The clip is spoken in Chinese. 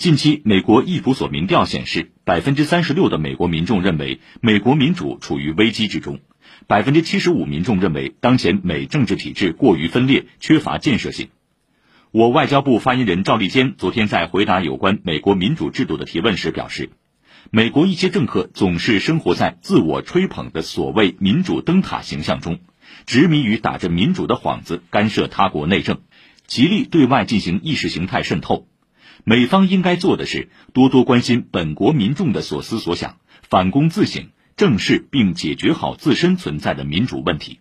近期，美国易普所民调显示，百分之三十六的美国民众认为美国民主处于危机之中，百分之七十五民众认为当前美政治体制过于分裂，缺乏建设性。我外交部发言人赵立坚昨天在回答有关美国民主制度的提问时表示，美国一些政客总是生活在自我吹捧的所谓民主灯塔形象中，执迷于打着民主的幌子干涉他国内政，极力对外进行意识形态渗透。美方应该做的是多多关心本国民众的所思所想，反躬自省，正视并解决好自身存在的民主问题。